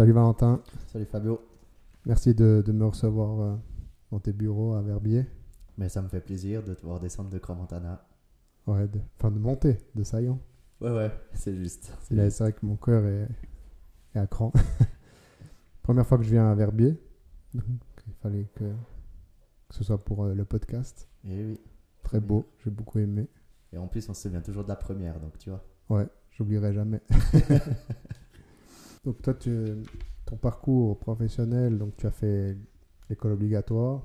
Salut Valentin, Salut Fabio. merci de, de me recevoir euh, dans tes bureaux à Verbier. Mais ça me fait plaisir de te voir descendre de Cromontana. Ouais, de, enfin de monter de Saillant. Ouais, ouais, c'est juste. C'est vrai que mon cœur est, est à cran. Première fois que je viens à Verbier, donc il fallait que, que ce soit pour euh, le podcast. Et oui. Très Bien. beau, j'ai beaucoup aimé. Et en plus, on se souvient toujours de la première, donc tu vois. Ouais, j'oublierai jamais. donc toi, tu, ton parcours professionnel, donc tu as fait l'école obligatoire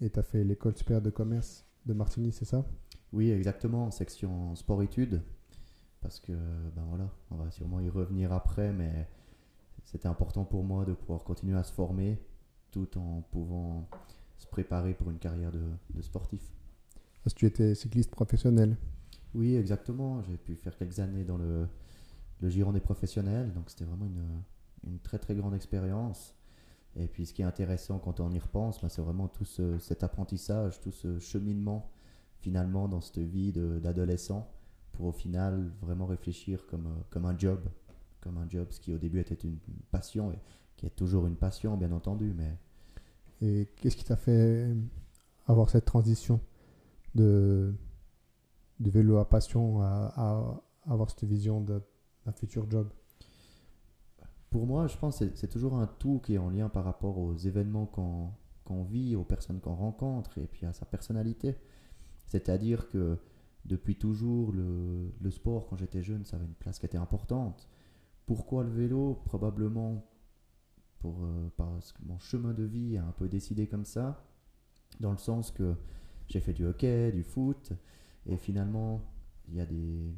et tu as fait l'école supérieure de commerce de Martigny, c'est ça? Oui, exactement, en section sport-études. Parce que, ben voilà, on va sûrement y revenir après, mais c'était important pour moi de pouvoir continuer à se former tout en pouvant se préparer pour une carrière de, de sportif. Parce que tu étais cycliste professionnel. Oui, exactement. J'ai pu faire quelques années dans le, le giron des professionnels, donc c'était vraiment une, une très très grande expérience. Et puis ce qui est intéressant quand on y repense, ben, c'est vraiment tout ce- cet apprentissage, tout ce cheminement finalement dans cette vie de- d'adolescent pour au final vraiment réfléchir comme, euh, comme un job, comme un job, ce qui au début était une passion et qui est toujours une passion bien entendu, mais Et qu'est-ce qui t'a fait avoir cette transition de, du vélo à passion à, à avoir cette vision de- d'un futur job Pour moi, je pense que c'est- toujours un tout qui est en lien par rapport aux événements qu'on qu'on vit, aux personnes qu'on rencontre et puis à sa personnalité. C'est-à-dire que depuis toujours, le, le sport, quand j'étais jeune, ça avait une place qui était importante. Pourquoi le vélo? Probablement pour, euh, parce que mon chemin de vie a un peu décidé comme ça, dans le sens que j'ai fait du hockey, du foot, et finalement, il y a des,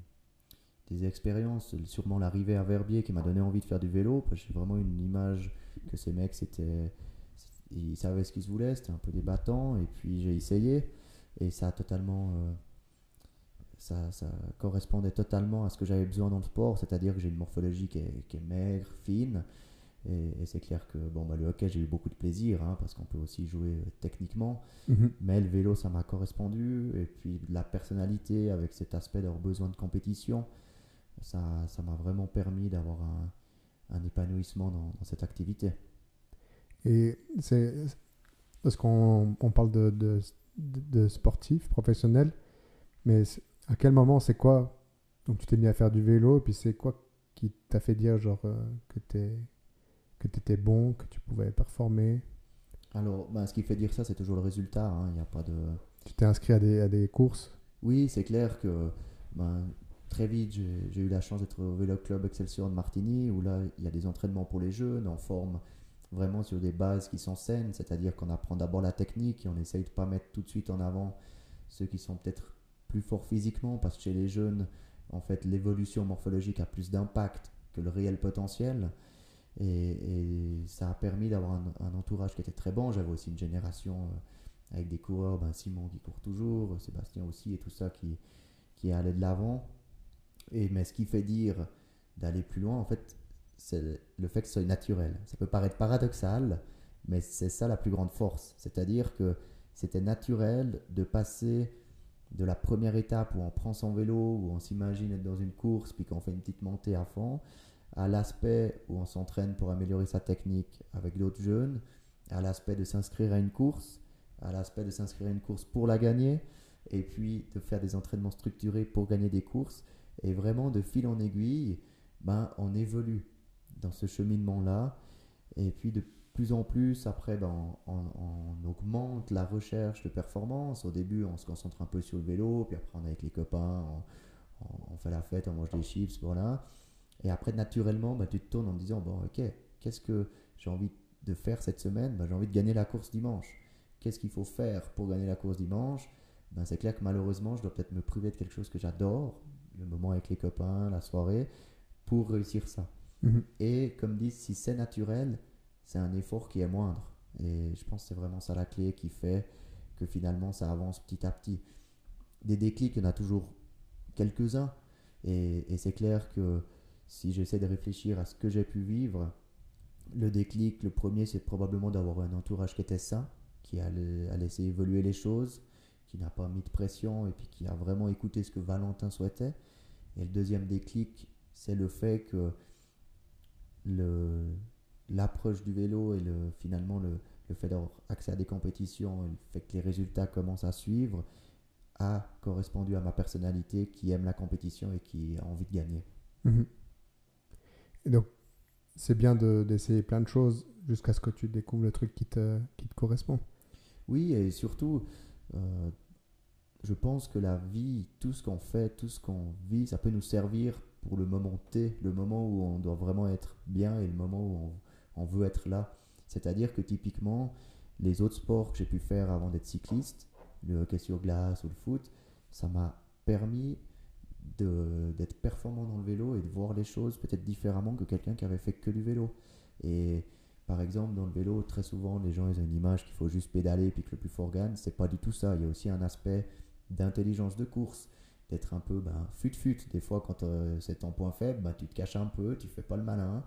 des expériences, sûrement l'arrivée à Verbier qui m'a donné envie de faire du vélo, j'ai vraiment une image que ces mecs, c'était, ils savaient ce qu'ils voulaient, c'était un peu des battants, et puis j'ai essayé, et ça a totalement, euh, ça, ça correspondait totalement à ce que j'avais besoin dans le sport, c'est-à-dire que j'ai une morphologie qui est, qui est maigre, fine, et, et c'est clair que bon, bah, le hockey, j'ai eu beaucoup de plaisir, hein, parce qu'on peut aussi jouer euh, techniquement, mais le vélo, ça m'a correspondu. Et puis la personnalité avec cet aspect d'avoir besoin de compétition, ça ça m'a vraiment permis d'avoir un, un épanouissement dans, dans cette activité. Et c'est parce qu'on on parle de, de, de, sportif professionnel, mais à quel moment, c'est quoi Donc tu t'es mis à faire du vélo, et puis c'est quoi qui t'a fait dire genre euh, que t'es que t'étais bon, que tu pouvais performer? Alors, ben, ce qui fait dire ça, c'est toujours le résultat. hein, Il n'y a pas de. Tu t'es inscrit à des, à des courses? Oui, c'est clair que ben, très vite, j'ai eu la chance d'être au Vélo Club Excelsior de Martigny, où là, il y a des entraînements pour les jeunes, en forme vraiment sur des bases qui sont saines, c'est-à-dire qu'on apprend d'abord la technique et on essaye de pas mettre tout de suite en avant ceux qui sont peut-être plus forts physiquement, parce que chez les jeunes, en fait, l'évolution morphologique a plus d'impact que le réel potentiel. Et, et ça a permis d'avoir un, un entourage qui était très bon. J'avais aussi une génération euh, avec des coureurs, ben Simon qui court toujours, Sébastien aussi, et tout ça qui, qui allait de l'avant. Et mais ce qui fait dire d'aller plus loin, en fait, c'est le fait que ce soit naturel. Ça peut paraître paradoxal, mais c'est ça la plus grande force. C'est-à-dire que c'était naturel de passer de la première étape où on prend son vélo, où on s'imagine être dans une course, puis qu'on fait une petite montée à fond, à l'aspect où on s'entraîne pour améliorer sa technique avec d'autres jeunes, à l'aspect de s'inscrire à une course, à l'aspect de s'inscrire à une course pour la gagner, et puis de faire des entraînements structurés pour gagner des courses. Et vraiment, de fil en aiguille, ben, on évolue dans ce cheminement-là. Et puis, de plus en plus, après, ben, on, augmente la recherche de performance. Au début, on se concentre un peu sur le vélo, puis après, on est avec les copains, on fait la fête, on mange des chips, voilà. Et après, naturellement, ben, tu te tournes en te disant, bon, ok, qu'est-ce que j'ai envie de faire cette semaine? Ben, J'ai envie de gagner la course dimanche. Qu'est-ce qu'il faut faire pour gagner la course dimanche? Ben, C'est clair que malheureusement, je dois peut-être me priver de quelque chose que j'adore, le moment avec les copains, la soirée, pour réussir ça. Mhm. Et comme dit, si c'est naturel, c'est un effort qui est moindre. Et je pense que c'est vraiment ça la clé qui fait que finalement ça avance petit à petit. Des déclics, il y en a toujours quelques-uns. Et, et c'est clair que si j'essaie de réfléchir à ce que j'ai pu vivre, le déclic, le premier, c'est probablement d'avoir un entourage qui était sain, qui a, a laissé évoluer les choses, qui n'a pas mis de pression et puis qui a vraiment écouté ce que Valentin souhaitait. Et le deuxième déclic, c'est le fait que le, l'approche du vélo et le, finalement le, le fait d'avoir accès à des compétitions, le fait que les résultats commencent à suivre, a correspondu à ma personnalité qui aime la compétition et qui a envie de gagner. Mhm. Et donc, c'est bien de- d'essayer plein de choses jusqu'à ce que tu découvres le truc qui te, qui te correspond. Oui, et surtout, euh, je pense que la vie, tout ce qu'on fait, tout ce qu'on vit, ça peut nous servir pour le moment T, le moment où on doit vraiment être bien et le moment où on, veut être là. C'est-à-dire que typiquement, les autres sports que j'ai pu faire avant d'être cycliste, le hockey sur glace ou le foot, ça m'a permis d'être performant dans le vélo et de voir les choses peut-être différemment que quelqu'un qui avait fait que du vélo. Et par exemple, dans le vélo, très souvent, les gens ils ont une image qu'il faut juste pédaler puis que le plus fort gagne. C'est pas du tout ça. Il y a aussi un aspect d'intelligence de course, d'être un peu ben, fut-fut. Des fois, quand euh, c'est ton point faible, ben, tu te caches un peu, tu fais pas le malin.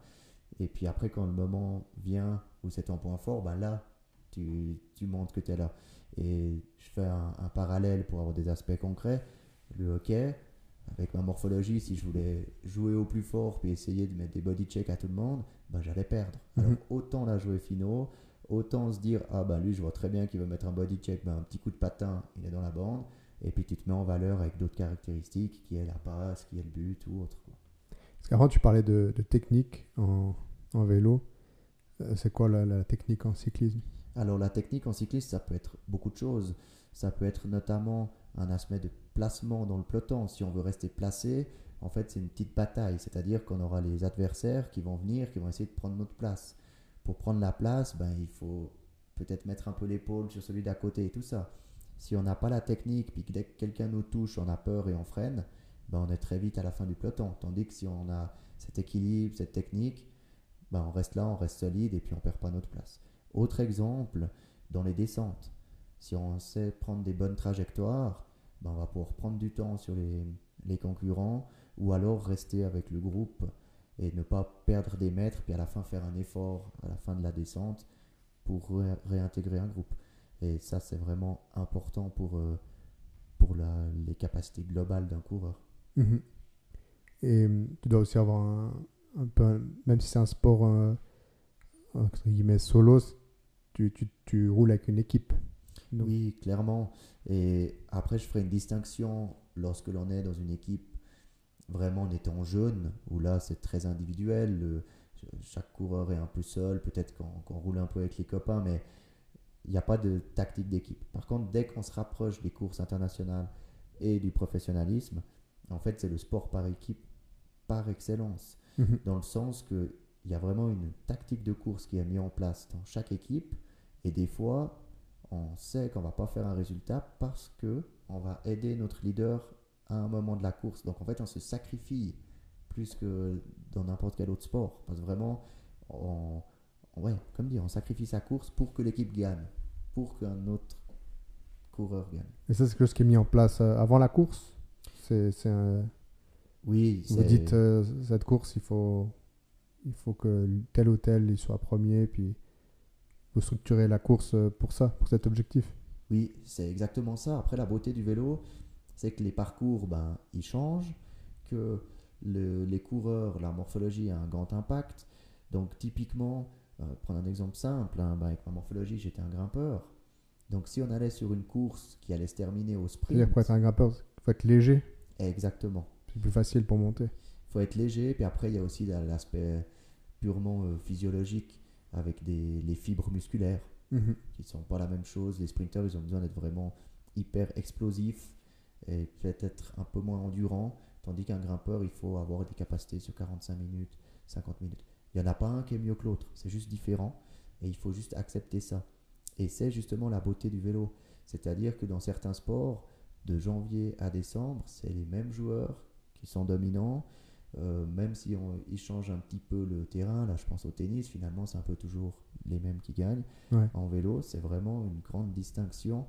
Et puis après, quand le moment vient où c'est ton point fort, ben là, tu, tu montres que tu es là. Et je fais un, un parallèle pour avoir des aspects concrets. Le hockey, avec ma morphologie, si je voulais jouer au plus fort puis essayer de mettre des body checks à tout le monde, ben j'allais perdre. Alors Mhm. autant la jouer finaux, autant se dire ah ben lui je vois très bien qu'il veut mettre un body check, ben un petit coup de patin, il est dans la bande, et puis tu te mets en valeur avec d'autres caractéristiques, qui est la passe, qui est le but ou autre. quoi. Parce qu'avant, tu parlais de, de technique en, en vélo. Euh, C'est quoi la, la technique en cyclisme? Alors la technique en cycliste, ça peut être beaucoup de choses. Ça peut être notamment un aspect de placement dans le peloton. Si on veut rester placé, en fait, c'est une petite bataille. C'est-à-dire qu'on aura les adversaires qui vont venir, qui vont essayer de prendre notre place. Pour prendre la place, ben, il faut peut-être mettre un peu l'épaule sur celui d'à côté et tout ça. Si on n'a pas la technique, puis que dès que quelqu'un nous touche, on a peur et on freine, ben, on est très vite à la fin du peloton. Tandis que si on a cet équilibre, cette technique, ben, on reste là, on reste solide et puis on perd pas notre place. Autre exemple, dans les descentes. Si on sait prendre des bonnes trajectoires, ben on va pouvoir prendre du temps sur les, les concurrents ou alors rester avec le groupe et ne pas perdre des mètres puis à la fin faire un effort à la fin de la descente pour ré- réintégrer un groupe. Et ça, c'est vraiment important pour, euh, pour la- les capacités globales d'un coureur. Mhm. Et euh, tu dois aussi avoir un, un peu, même si c'est un sport euh, entre guillemets solo, tu, tu, tu roules avec une équipe. Donc- Oui, clairement. Et après, je ferai une distinction lorsque l'on est dans une équipe vraiment en étant jeune, où là, c'est très individuel. le- chaque coureur est un peu seul, peut-être qu'on qu'on roule un peu avec les copains, mais il n'y a pas de tactique d'équipe. Par contre, dès qu'on se rapproche des courses internationales et du professionnalisme, en fait, c'est le sport par équipe par excellence Mhm. dans le sens qu'il y a vraiment une tactique de course qui est mise en place dans chaque équipe et des fois on sait qu'on va pas faire un résultat parce que on va aider notre leader à un moment de la course donc en fait on se sacrifie plus que dans n'importe quel autre sport parce que vraiment on, ouais comme dit on sacrifie sa course pour que l'équipe gagne pour qu'un autre coureur gagne Et ça, c'est quelque chose qui est mis en place euh, avant la course? C'est, un- oui Vous dites, euh, cette course, il faut, il faut que tel ou tel il soit premier, puis vous structurez la course euh, pour ça, pour cet objectif. Oui, c'est exactement ça. Après, la beauté du vélo, c'est que les parcours, ben, ils changent, que le- les coureurs, la morphologie a un grand impact. Donc, typiquement, euh, prendre un exemple simple, hein, ben, avec ma morphologie, j'étais un grimpeur. Donc, si on allait sur une course qui allait se terminer au sprint, C'est-à-dire, pour être un grimpeur, il faut être léger, exactement. c'est plus facile pour monter. Il faut être léger. Puis après, il y a aussi la- l'aspect purement euh, physiologique avec des, les fibres musculaires. Mhm. qui sont pas la même chose. Les sprinters, ils ont besoin d'être vraiment hyper explosifs et peut-être un peu moins endurants, tandis qu'un grimpeur, il faut avoir des capacités sur 45 minutes, 50 minutes. Il n'y en a pas un qui est mieux que l'autre, c'est juste différent et il faut juste accepter ça. Et c'est justement la beauté du vélo. C'est-à-dire que dans certains sports, de janvier à décembre, c'est les mêmes joueurs qui sont dominants. Euh, même si on, ils changent un petit peu le terrain, là je pense au tennis, finalement c'est un peu toujours les mêmes qui gagnent. Ouais. En vélo, c'est vraiment une grande distinction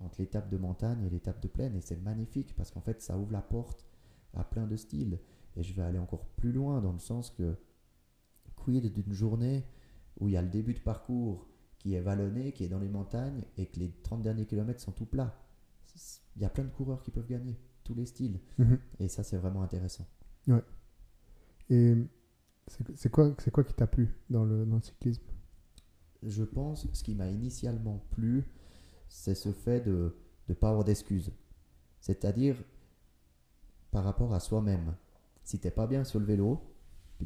entre l'étape de montagne et l'étape de plaine. Et c'est magnifique parce qu'en fait, ça ouvre la porte à plein de styles. Et je vais aller encore plus loin dans le sens que, quid d'une journée où il y a le début de parcours qui est vallonné, qui est dans les montagnes et que les 30 derniers kilomètres sont tout plats? Il y a plein de coureurs qui peuvent gagner, tous les styles. Mhm. Et ça, c'est vraiment intéressant. Et C'est quoi, quoi qui t'a plu dans le, dans le cyclisme? Je pense ce qui m'a initialement plu, c'est ce fait de ne pas avoir d'excuses. C'est-à-dire par rapport à soi-même. Si t'es pas bien sur le vélo,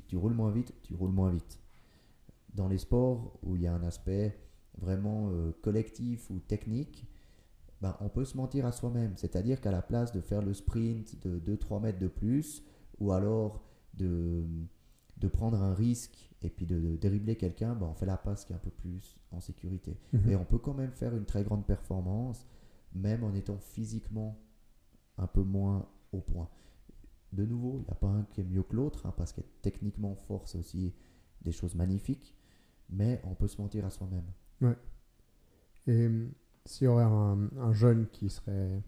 tu roules moins vite, tu roules moins vite. Dans les sports où il y a un aspect vraiment euh, collectif ou technique, ben, on peut se mentir à soi-même. C'est-à-dire qu'à la place de faire le sprint de 2-3 mètres de plus, ou alors de, de prendre un risque et puis de, de dribbler quelqu'un, ben, on fait la passe qui est un peu plus en sécurité. Mhm. Et on peut quand même faire une très grande performance, même en étant physiquement un peu moins au point. De nouveau, il n'y a pas un qui est mieux que l'autre, hein, parce qu'être techniquement fort, c'est aussi des choses magnifiques, mais on peut se mentir à soi-même. Et hum, s'il y aurait un, un jeune qui serait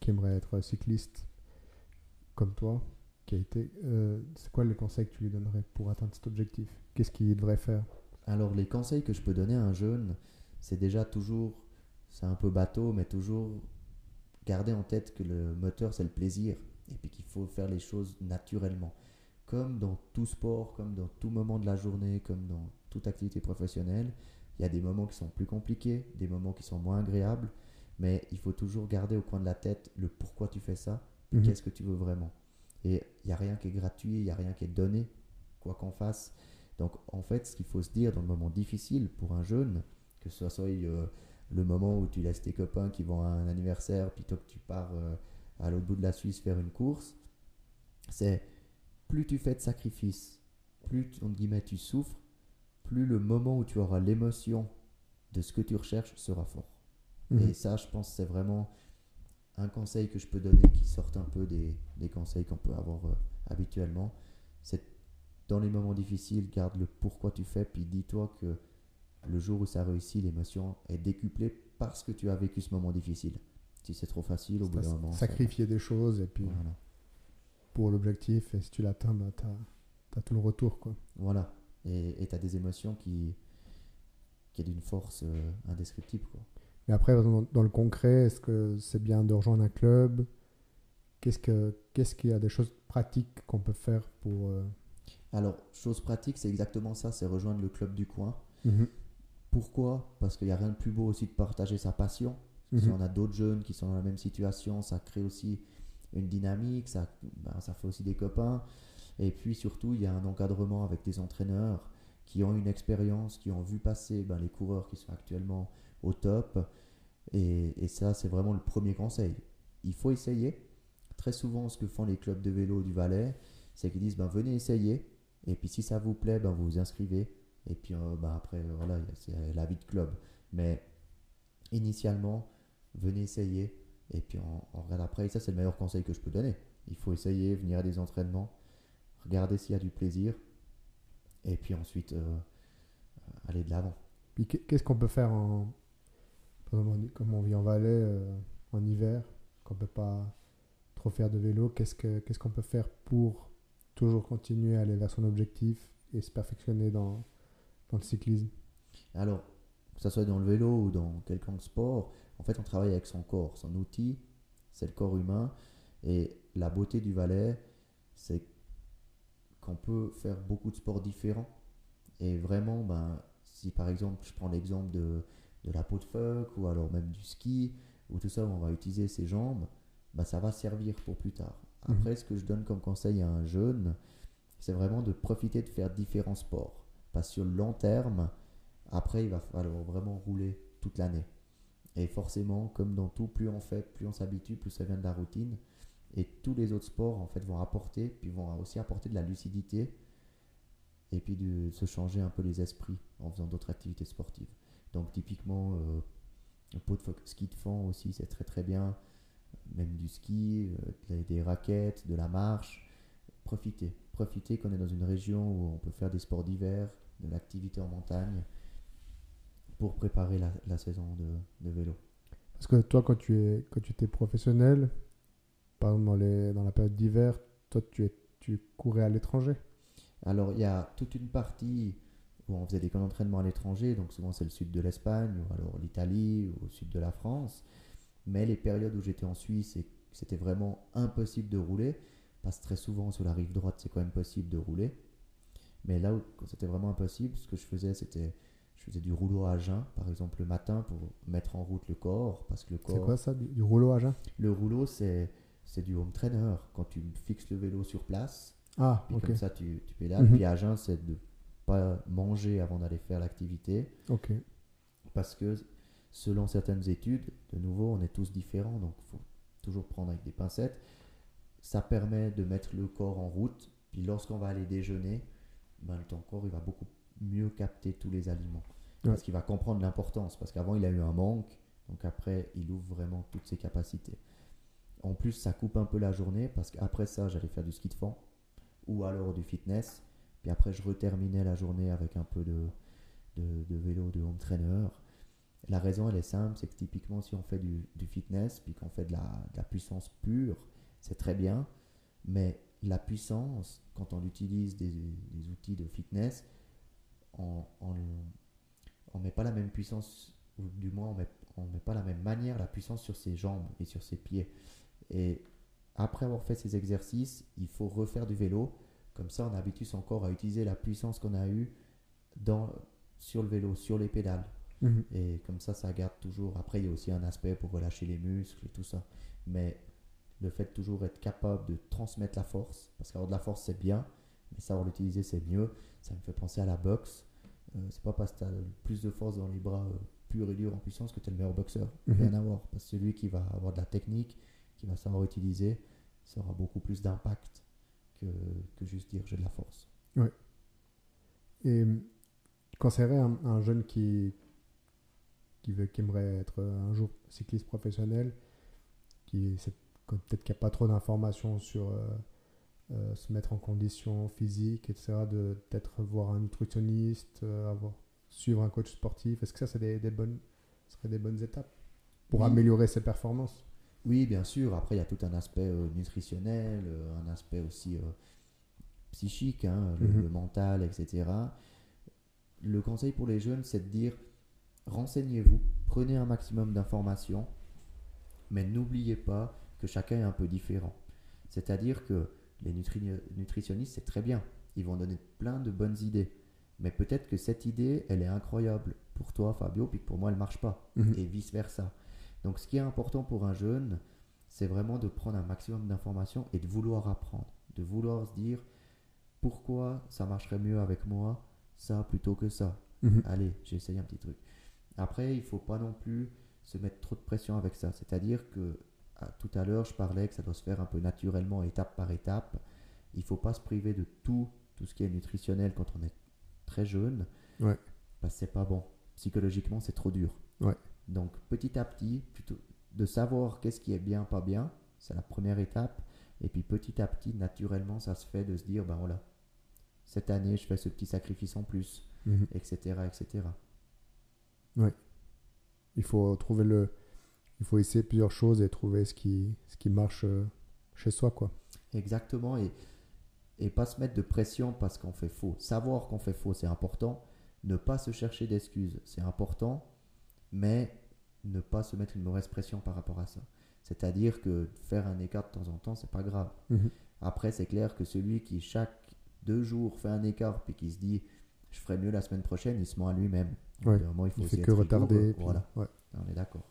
qui aimerait être cycliste comme toi, qui a été, euh, c'est quoi les conseils que tu lui donnerais pour atteindre cet objectif? Qu'est-ce qu'il devrait faire? Alors, les conseils que je peux donner à un jeune, c'est déjà toujours, c'est un peu bateau, mais toujours garder en tête que le moteur, c'est le plaisir, et puis qu'il faut faire les choses naturellement. Comme dans tout sport, comme dans tout moment de la journée, comme dans toute activité professionnelle, il y a des moments qui sont plus compliqués, des moments qui sont moins agréables, mais il faut toujours garder au coin de la tête le pourquoi tu fais ça, Mhm. qu'est-ce que tu veux vraiment. Et il n'y a rien qui est gratuit, il n'y a rien qui est donné, quoi qu'on fasse. Donc en fait, ce qu'il faut se dire dans le moment difficile pour un jeune, que ce soit euh, le moment où tu laisses tes copains qui vont à un anniversaire, puis toi que tu pars euh, à l'autre bout de la Suisse faire une course, c'est plus tu fais de sacrifices, plus tu- entre guillemets tu souffres, plus le moment où tu auras l'émotion de ce que tu recherches sera fort. Mhm. Et ça, je pense, c'est vraiment un conseil que je peux donner qui sort un peu des, des conseils qu'on peut avoir euh, habituellement. C'est dans les moments difficiles, garde le pourquoi tu fais, puis dis-toi que le jour où ça réussit, l'émotion est décuplée parce que tu as vécu ce moment difficile. Si c'est trop facile, au bout d'un moment. Sacrifier des choses et puis Voilà. pour l'objectif, et si tu l'atteins, bah, tu as, tout le retour. Quoi. Voilà. Et tu as des émotions qui, qui est d'une force euh, indescriptible. Quoi. Mais après, dans, dans le concret, est-ce que c'est bien de rejoindre un club? Qu'est-ce que qu'est-ce qu'il y a des choses pratiques qu'on peut faire pour euh, Alors, chose pratique, c'est exactement ça, c'est rejoindre le club du coin. mhm, Pourquoi? Parce qu'il n'y a rien de plus beau aussi de partager sa passion. Si mhm. on a d'autres jeunes qui sont dans la même situation, ça crée aussi une dynamique, ça, ben, ça fait aussi des copains. Et puis surtout, il y a un encadrement avec des entraîneurs qui ont une expérience, qui ont vu passer ben, les coureurs qui sont actuellement au top. Et, et ça, c'est vraiment le premier conseil. Il faut essayer. Très souvent, ce que font les clubs de vélo du Valais, c'est qu'ils disent ben, venez essayer. Et puis si ça vous plaît, ben, vous vous inscrivez. Et puis euh, ben, après, voilà, c'est la vie de club. Mais initialement, venez essayer. Et puis on, on regarde après. Et ça, c'est le meilleur conseil que je peux donner. Il faut essayer, venir à des entraînements, regarder s'il y a du plaisir. Et puis ensuite, euh, aller de l'avant. Puis qu'est- qu'est-ce qu'on peut faire en. Comme on vit en Valais euh, en hiver, qu'on peut pas trop faire de vélo, qu'est-ce que qu'est-ce qu'on peut faire pour toujours continuer à aller vers son objectif et se perfectionner dans, dans le cyclisme? Alors, que ce soit dans le vélo ou dans quelconque sport, en fait, on travaille avec son corps. Son outil, c'est le corps humain. Et la beauté du Valais, c'est qu'on peut faire beaucoup de sports différents. Et vraiment, ben, si par exemple, je prends l'exemple de, de la peau de phoque ou alors même du ski, ou tout ça, où on va utiliser ses jambes, ben, ça va servir pour plus tard. Mhm. Après, ce que je donne comme conseil à un jeune, c'est vraiment de profiter de faire différents sports. Parce que sur le long terme, après, il va falloir vraiment rouler toute l'année. Et forcément, comme dans tout, plus on fait, plus on s'habitue, plus ça vient de la routine. Et tous les autres sports, en fait, vont apporter, puis vont aussi apporter de la lucidité, et puis de se changer un peu les esprits en faisant d'autres activités sportives. Donc, typiquement, euh, le pot de ski de fond aussi, c'est très très bien. Même du ski, euh, des raquettes, de la marche. Profitez. Profitez qu'on est dans une région où on peut faire des sports d'hiver, de l'activité en montagne, pour préparer la, la saison de, de vélo. Parce que toi, quand tu es quand tu étais professionnel, par exemple dans, les, dans la période d'hiver, toi tu, es, tu courais à l'étranger? Alors, il y a toute une partie où on faisait des camps d'entraînement à l'étranger, donc souvent c'est le sud de l'Espagne, ou alors l'Italie, ou au sud de la France. Mais les périodes où j'étais en Suisse et c'était vraiment impossible de rouler, parce que très souvent sur la rive droite c'est quand même possible de rouler, Mais là où c'était vraiment impossible, ce que je faisais, c'était je faisais du rouleau à jeun, par exemple le matin pour mettre en route le corps, parce que le C'est corps. quoi ça, du, du rouleau à jeun? Le rouleau, c'est c'est du home trainer. Quand tu fixes le vélo sur place, Ah, ok. comme ça tu, tu pédales. Mhm. Puis à jeun, c'est de pas manger avant d'aller faire l'activité, Ok. parce que selon certaines études, de nouveau, on est tous différents, donc il faut toujours prendre avec des pincettes. Ça permet de mettre le corps en route, puis lorsqu'on va aller déjeuner, ben, ton corps il va beaucoup mieux capter tous les aliments. Parce qu'il va comprendre l'importance, parce qu'avant il a eu un manque, donc après il ouvre vraiment toutes ses capacités. En plus, ça coupe un peu la journée, parce qu'après ça, j'allais faire du ski de fond, ou alors du fitness, puis après je reterminais la journée avec un peu de, de, de vélo, de home trainer. La raison, elle est simple, c'est que typiquement, si on fait du, du fitness, puis qu'on fait de la, de la puissance pure, c'est très bien, mais la puissance, quand on utilise des, des outils de fitness, on ne met pas la même puissance, ou du moins on met, on met pas la même manière la puissance sur ses jambes et sur ses pieds. Et après avoir fait ces exercices, il faut refaire du vélo. Comme ça, on habitue son corps à utiliser la puissance qu'on a eue dans, sur le vélo, sur les pédales. Mhm. Et comme ça, ça garde toujours. Après, il y a aussi un aspect pour relâcher les muscles et tout ça. Mais le fait de toujours être capable de transmettre la force, parce qu'avoir de la force, c'est bien, mais savoir l'utiliser, c'est mieux. Ça me fait penser à la boxe. Euh, c'est pas parce que tu as plus de force dans les bras euh, purs et durs en puissance que tu es le meilleur boxeur. Mhm. Rien à voir. Parce que celui qui va avoir de la technique, qui va savoir utiliser, ça aura beaucoup plus d'impact que, que juste dire j'ai de la force. Et hum, tu conseillerais un, un jeune qui, qui, veut, qui aimerait être un jour cycliste professionnel, qui peut-être qu'il n'y a pas trop d'informations sur euh, euh, se mettre en condition physique, etc., de peut-être voir un nutritionniste, euh, avoir, suivre un coach sportif. Est-ce que ça, c'est des, des bonnes, ce serait des bonnes étapes pour Oui. améliorer ses performances? Oui, bien sûr. Après, il y a tout un aspect euh, nutritionnel, un aspect aussi psychique, hein, le, Mhm. le mental, etc. Le conseil pour les jeunes, c'est de dire renseignez-vous, prenez un maximum d'informations, mais n'oubliez pas que chacun est un peu différent. C'est-à-dire que les nutri- nutritionnistes, c'est très bien. Ils vont donner plein de bonnes idées. Mais peut-être que cette idée, elle est incroyable pour toi, Fabio, puis que pour moi, elle marche pas. Mhm. Et vice-versa. Donc, ce qui est important pour un jeune, c'est vraiment de prendre un maximum d'informations et de vouloir apprendre. De vouloir se dire pourquoi ça marcherait mieux avec moi, ça plutôt que ça. Mhm. Allez, j'ai essayé un petit truc. Après, il faut pas non plus se mettre trop de pression avec ça. C'est-à-dire que tout à l'heure, je parlais que ça doit se faire un peu naturellement, étape par étape. Il faut pas se priver de tout, tout ce qui est nutritionnel quand on est très jeune. Ouais. Parce que c'est pas bon. Psychologiquement, c'est trop dur. Ouais. Donc, petit à petit, plutôt de savoir qu'est-ce qui est bien, pas bien, c'est la première étape. Et puis, petit à petit, naturellement, ça se fait de se dire, ben voilà, cette année, je fais ce petit sacrifice en plus, Mhm. etc., etc. Il faut trouver le. Il faut essayer plusieurs choses et trouver ce qui, ce qui marche euh, chez soi, quoi. Exactement, et, et pas se mettre de pression parce qu'on fait faux. Savoir qu'on fait faux, c'est important. Ne pas se chercher d'excuses, c'est important, mais ne pas se mettre une mauvaise pression par rapport à ça. C'est-à-dire que faire un écart de temps en temps, c'est pas grave. Mhm. Après, c'est clair que celui qui chaque deux jours fait un écart puis qui se dit je ferai mieux la semaine prochaine, il se ment à lui-même. Ouais. Il faut Il fait que retarder. puis- Voilà, ouais. on est d'accord.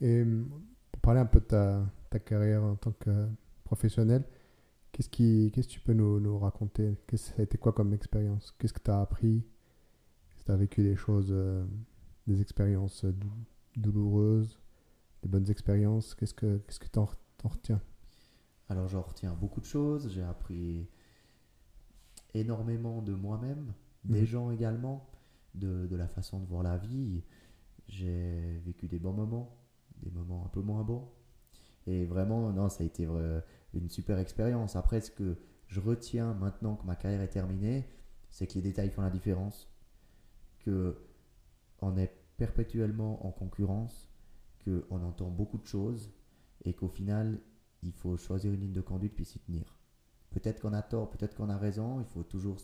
Et hum, pour parler un peu de ta, ta carrière en tant que professionnel, qu'est-ce qui, qu'est-ce que tu peux nous, nous raconter? Qu'est-ce, Ça a été quoi comme expérience? Qu'est-ce que tu as appris? Est-ce que tu as vécu des choses, euh, des expériences dou- douloureuses, des bonnes expériences? Qu'est-ce que qu'est-ce que tu en, retiens? Alors j'en retiens beaucoup de choses, j'ai appris énormément de moi-même, des Mhm. gens également, de, de la façon de voir la vie. J'ai vécu des bons moments, des moments un peu moins bons. Et vraiment, non, ça a été une super expérience. Après, ce que je retiens maintenant que ma carrière est terminée, c'est que les détails font la différence, que on est perpétuellement en concurrence, que on entend beaucoup de choses et qu'au final, il faut choisir une ligne de conduite puis s'y tenir. Peut-être qu'on a tort, peut-être qu'on a raison, il faut toujours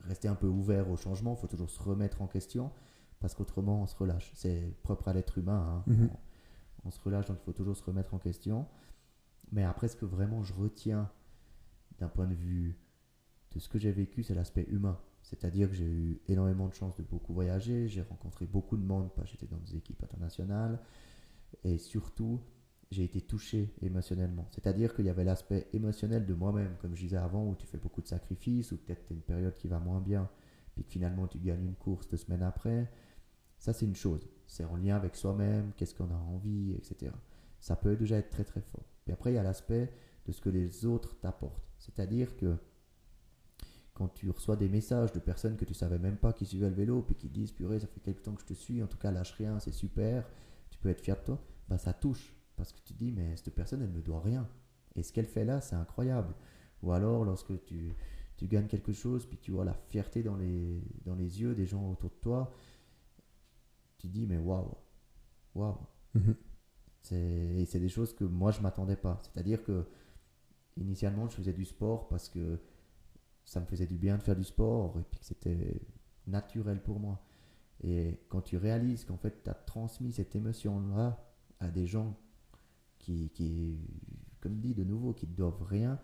rester un peu ouvert au changement, il faut toujours se remettre en question parce qu'autrement on se relâche. C'est propre à l'être humain. hein. Mhm. On, se relâche donc il faut toujours se remettre en question. Mais après, ce que vraiment je retiens d'un point de vue de ce que j'ai vécu, c'est l'aspect humain. C'est-à-dire que j'ai eu énormément de chance de beaucoup voyager, j'ai rencontré beaucoup de monde, parce que j'étais dans des équipes internationales, et surtout, j'ai été touché émotionnellement. C'est-à-dire qu'il y avait l'aspect émotionnel de moi-même, comme je disais avant, où tu fais beaucoup de sacrifices, ou peut-être tu as une période qui va moins bien, puis que finalement tu gagnes une course deux semaines après. Ça, c'est une chose. C'est en lien avec soi-même, qu'est-ce qu'on a envie, etc. Ça peut déjà être très très fort. Puis après, il y a l'aspect de ce que les autres t'apportent. C'est-à-dire que quand tu reçois des messages de personnes que tu savais même pas qui suivaient le vélo, puis qui disent purée, ça fait quelque temps que je te suis, en tout cas lâche rien, c'est super, tu peux être fier de toi, bah ça touche parce que tu dis mais cette personne elle me doit rien et ce qu'elle fait là c'est incroyable. Ou alors lorsque tu, gagnes quelque chose puis tu vois la fierté dans les yeux des gens autour de toi, tu dis mais waouh, waouh. Mhm. C'est c'est des choses que moi je m'attendais pas. C'est-à-dire que initialement je faisais du sport parce que ça me faisait du bien de faire du sport et puis que c'était naturel pour moi. Et quand tu réalises qu'en fait tu as transmis cette émotion-là à des gens qui, qui, comme dit de nouveau, qui ne doivent rien,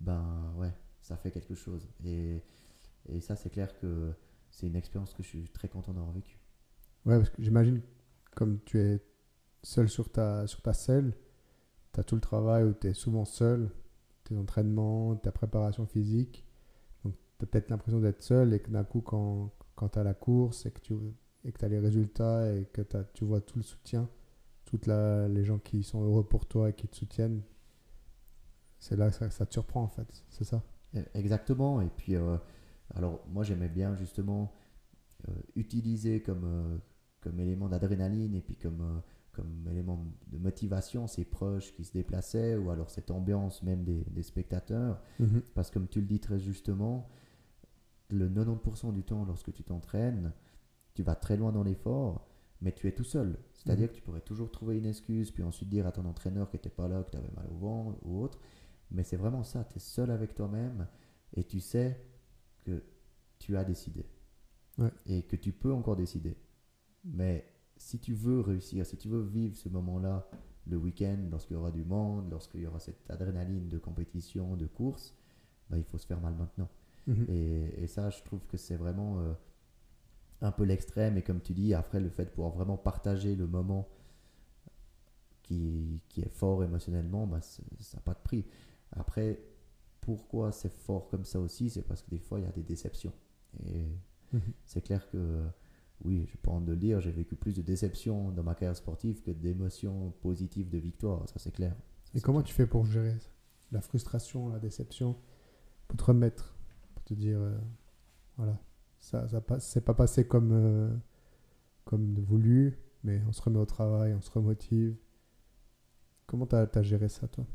ben ouais, ça fait quelque chose. Et, et ça, c'est clair que c'est une expérience que je suis très content d'avoir vécue. Ouais, parce que j'imagine, comme tu es seul sur ta, sur ta selle, tu as tout le travail où tu es souvent seul, tes entraînements, ta préparation physique. Donc, tu as peut-être l'impression d'être seul et que d'un coup, quand, quand tu as la course et que tu et que as les résultats et que as, tu vois tout le soutien, toutes les gens qui sont heureux pour toi et qui te soutiennent, c'est là que ça, te surprend en fait, c'est ça? E, Exactement. Et puis, euh, alors moi j'aimais bien justement euh, utiliser comme, euh, comme élément d'adrénaline et puis comme, euh, comme élément de motivation ces proches qui se déplaçaient ou alors cette ambiance même des, des spectateurs. Mhm. Parce que comme tu le dis très justement, le 90% du temps lorsque tu t'entraînes, tu vas très loin dans l'effort, mais tu es tout seul. C'est-à-dire Mhm. que tu pourrais toujours trouver une excuse, puis ensuite dire à ton entraîneur qui n'était pas là, que tu avais mal au ventre ou autre. Mais c'est vraiment ça, tu es seul avec toi-même et tu sais que tu as décidé. Ouais. Et que tu peux encore décider. Mais si tu veux réussir, si tu veux vivre ce moment-là le week-end, lorsqu'il y aura du monde, lorsqu'il y aura cette adrénaline de compétition, de course, bah, il faut se faire mal maintenant. Mhm. Et, et ça, je trouve que c'est vraiment euh, un peu l'extrême. Et comme tu dis, après, le fait de pouvoir vraiment partager le moment qui, qui est fort émotionnellement, bah, ça n'a pas de prix. Après, pourquoi c'est fort comme ça aussi C'est parce que des fois, il y a des déceptions. Et Mhm. c'est clair que, oui, je peux en de le dire, j'ai vécu plus de déceptions dans ma carrière sportive que d'émotions positives de victoire. Ça, c'est clair. Et comment clair. tu fais pour gérer la frustration, la déception, pour te remettre, pour te dire, euh, voilà, ça, ça c'est pas passé comme, euh, comme voulu, mais on se remet au travail, on se remotive. Comment tu as, géré ça, toi?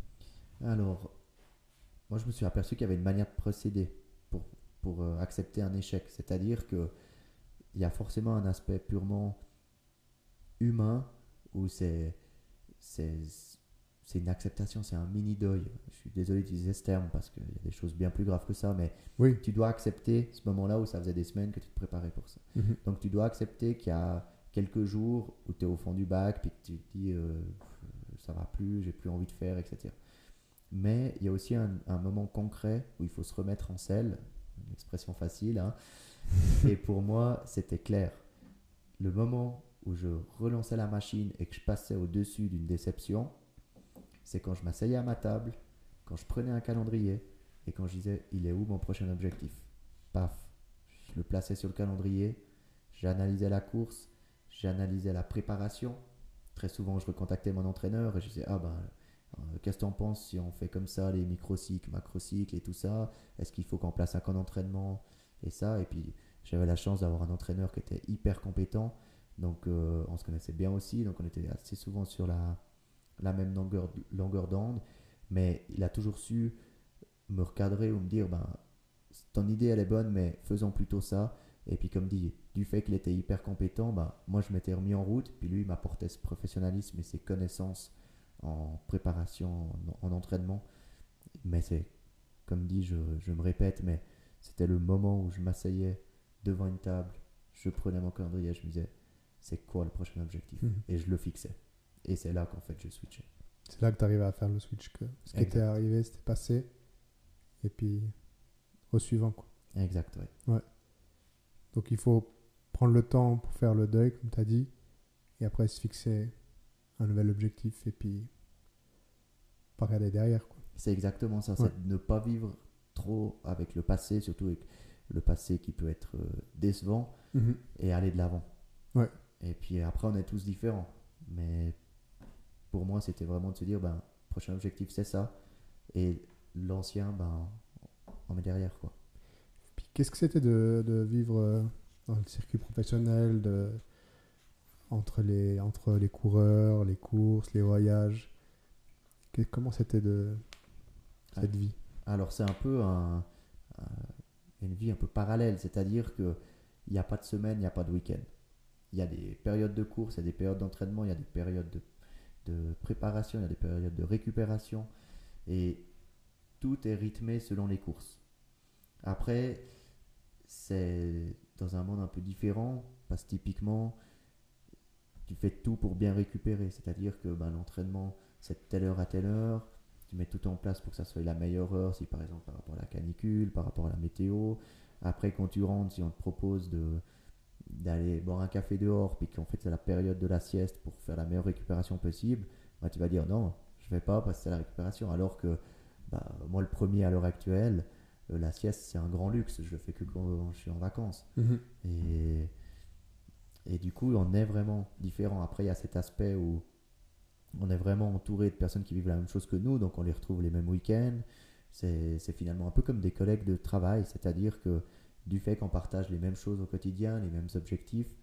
Alors, moi je me suis aperçu qu'il y avait une manière de procéder pour, pour euh, accepter un échec. C'est-à-dire que il y a forcément un aspect purement humain où c'est c'est une acceptation, c'est un mini deuil. Je suis désolé d'utiliser ce terme parce qu'il y a des choses bien plus graves que ça, mais Oui. tu dois accepter ce moment-là où ça faisait des semaines que tu te préparais pour ça. Mhm. Donc tu dois accepter qu'il y a quelques jours où tu es au fond du bac, puis que tu te dis euh, ça va plus, j'ai plus envie de faire, etc. Mais il y a aussi un, un moment concret où il faut se remettre en selle, une expression facile. hein. Et pour moi, c'était clair. Le moment où je relançais la machine et que je passais au-dessus d'une déception, c'est quand je m'asseyais à ma table, quand je prenais un calendrier et quand je disais il est où mon prochain objectif? Paf, je le plaçais sur le calendrier, j'analysais la course, j'analysais la préparation. Très souvent, je recontactais mon entraîneur et je disais ah ben euh, qu'est-ce que tu en penses si on fait comme ça les microcycles, macrocycles et tout ça? Est-ce qu'il faut qu'on place un camp d'entraînement? Et ça Et puis j'avais la chance d'avoir un entraîneur qui était hyper compétent, donc euh, on se connaissait bien aussi, donc on était assez souvent sur la, la même longueur, longueur d'onde, mais il a toujours su me recadrer ou me dire ben ton idée elle est bonne, mais faisons plutôt ça. Et puis comme dit, du fait qu'il était hyper compétent, ben, moi je m'étais remis en route, puis lui il m'apportait ce professionnalisme et ses connaissances en préparation, en, en entraînement. Mais c'est, comme dit, je, je me répète, mais c'était le moment où je m'asseyais devant une table, je prenais mon calendrier, je me disais, c'est quoi le prochain objectif Mhm. Et je le fixais. Et c'est là qu'en fait je switchais. C'est là que tu arrives à faire le switch. Que ce qui Exact. était arrivé, c'était passé. Et puis, au suivant. Quoi. Exact, oui. Donc il faut prendre le temps pour faire le deuil, comme tu as dit, et après se fixer un nouvel objectif et puis pas regarder derrière. Quoi. C'est exactement ça, Ouais. c'est de ne pas vivre trop avec le passé, surtout avec le passé qui peut être euh, décevant, et aller de l'avant. Ouais. Et puis après, on est tous différents. Mais pour moi, c'était vraiment de se dire, ben, prochain objectif, c'est ça. Et l'ancien, ben, on met derrière, quoi. Puis qu'est-ce que c'était de, de vivre euh, dans le circuit professionnel, de, entre, les, entre les coureurs, les courses, les voyages? Comment c'était de cette vie? Alors c'est un peu un- un- une vie un peu parallèle, c'est-à-dire que il n'y a pas de semaine, il n'y a pas de week-end. Il y a des périodes de course, il y a des périodes d'entraînement, il y a des périodes de, de préparation, il y a des périodes de récupération, et tout est rythmé selon les courses. Après, c'est dans un monde un peu différent, parce que typiquement, tu fais tout pour bien récupérer, c'est-à-dire que ben, l'entraînement, c'est de telle heure à telle heure, tu mets tout en place pour que ça soit la meilleure heure, si par exemple par rapport à la canicule, par rapport à la météo. Après, quand tu rentres, si on te propose de d'aller boire un café dehors, puis qu'en fait c'est la période de la sieste pour faire la meilleure récupération possible, bah, tu vas dire non, je vais pas parce que c'est la récupération. Alors que bah, moi, le premier à l'heure actuelle, euh, la sieste c'est un grand luxe, je le fais que quand je suis en vacances. Et, et du coup, on est vraiment différent. Après, il y a cet aspect où on est vraiment entouré de personnes qui vivent la même chose que nous, donc on les retrouve les mêmes week-ends. C'est finalement un peu comme des collègues de travail, c'est-à-dire que du fait qu'on partage les mêmes choses au quotidien, les mêmes objectifs,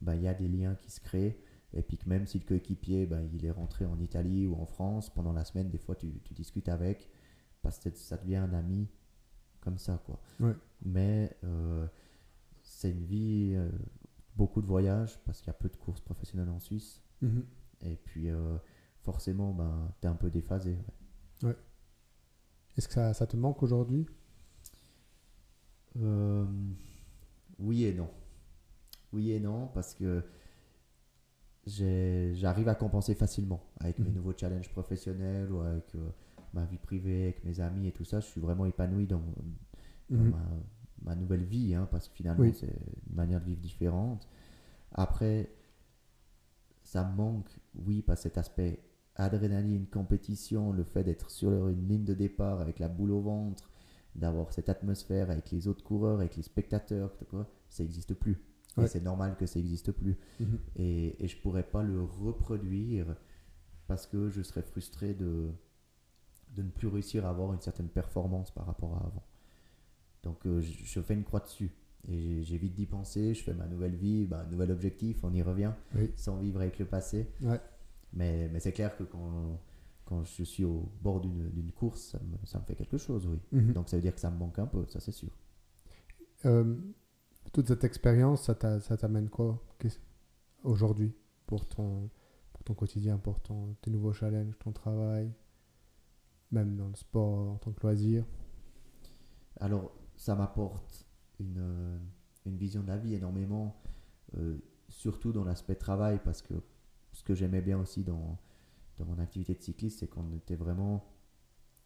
bah, il y a des liens qui se créent. Et puis que même si le coéquipier, bah, il est rentré en Italie ou en France, pendant la semaine, des fois tu, tu discutes avec, parce que ça devient un ami comme ça. quoi. Ouais. Mais euh, c'est une vie, euh, beaucoup de voyages, parce qu'il y a peu de courses professionnelles en Suisse. Mhm. Et puis euh, forcément, ben, tu es un peu déphasé. ouais. Est-ce que ça, ça te manque aujourd'hui? Euh, oui et non. Oui et non, parce que j'arrive à compenser facilement avec mes Mhm. nouveaux challenges professionnels ou avec euh, ma vie privée, avec mes amis et tout ça. Je suis vraiment épanoui dans, dans Mhm. ma, ma nouvelle vie, hein, parce que finalement, Oui. c'est une manière de vivre différente. Après, ça manque, oui, par cet aspect adrénaline, compétition, le fait d'être sur une ligne de départ avec la boule au ventre, d'avoir cette atmosphère avec les autres coureurs, avec les spectateurs, ça n'existe plus. Et c'est normal que ça n'existe plus. Mhm. Et, et je pourrais pas le reproduire parce que je serais frustré de, de ne plus réussir à avoir une certaine performance par rapport à avant. Donc euh, je, je fais une croix dessus. Et j'évite d'y penser, je fais ma nouvelle vie, ben, nouvel objectif, on y revient, Oui. sans vivre avec le passé. Ouais. Mais, mais c'est clair que quand, quand je suis au bord d'une course, ça me, ça me fait quelque chose, oui. Mhm. Donc ça veut dire que ça me manque un peu, ça c'est sûr. Euh, toute cette expérience, ça t'a- ça t'amène quoi? Aujourd'hui pour ton, pour ton quotidien, pour ton, tes nouveaux challenges, ton travail, même dans le sport en tant que loisir? Alors, ça m'apporte une, euh, une vision de la vie énormément, euh, surtout dans l'aspect travail, parce que ce que j'aimais bien aussi dans, dans mon activité de cycliste, c'est qu'on était vraiment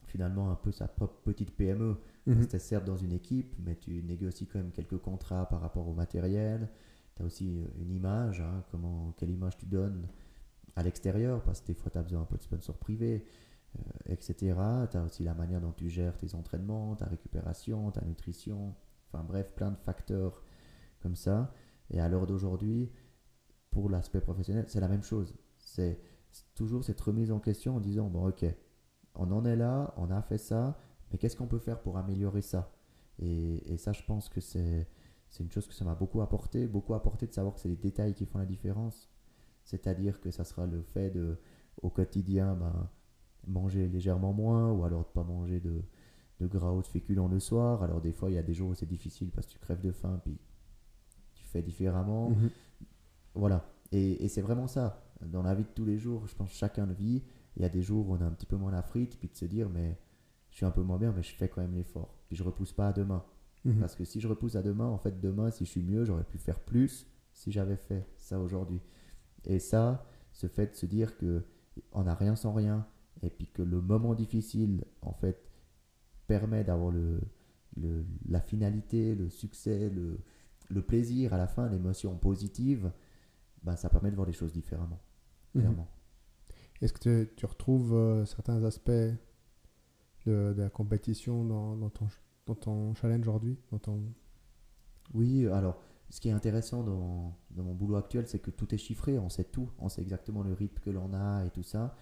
finalement un peu sa propre petite PME. Mhm. C'était certes dans une équipe, mais tu négocies quand même quelques contrats par rapport au matériel. Tu as aussi euh, une image, hein, comment, quelle image tu donnes à l'extérieur, parce que des fois tu as besoin un peu de sponsor privé, euh, etc. Tu as aussi la manière dont tu gères tes entraînements, ta récupération, ta nutrition, enfin bref, plein de facteurs comme ça. Et à l'heure d'aujourd'hui, pour l'aspect professionnel, c'est la même chose. C'est toujours cette remise en question en disant, bon ok, on en est là, on a fait ça, mais qu'est-ce qu'on peut faire pour améliorer ça? Et, ça, je pense que c'est une chose que ça m'a beaucoup apporté, beaucoup apporté de savoir que c'est les détails qui font la différence. C'est-à-dire que ça sera le fait de, au quotidien, ben, manger légèrement moins, ou alors de pas manger de, de gras ou de féculents le soir. Alors des fois, il y a des jours où c'est difficile parce que tu crèves de faim, puis tu fais différemment. Mhm. Voilà. Et, et c'est vraiment ça. Dans la vie de tous les jours, je pense que chacun le vit. Il y a des jours où on a un petit peu moins la frite, puis de se dire, mais je suis un peu moins bien, mais je fais quand même l'effort. Puis je repousse pas à demain. Mhm. Parce que si je repousse à demain, en fait, demain, si je suis mieux, j'aurais pu faire plus si j'avais fait ça aujourd'hui. Et ça, ce fait de se dire que on n'a rien sans rien, et puis que le moment difficile, en fait, permet d'avoir le, le- la finalité, le succès, le, le plaisir à la fin, l'émotion positive, ben, ça permet de voir les choses différemment, Mhm. clairement. Est-ce que tu, tu retrouves euh, certains aspects de, de la compétition dans, dans ton, dans ton challenge aujourd'hui ton... Oui, alors, ce qui est intéressant dans, dans mon boulot actuel, c'est que tout est chiffré, on sait tout, on sait exactement le rythme que l'on a et tout ça.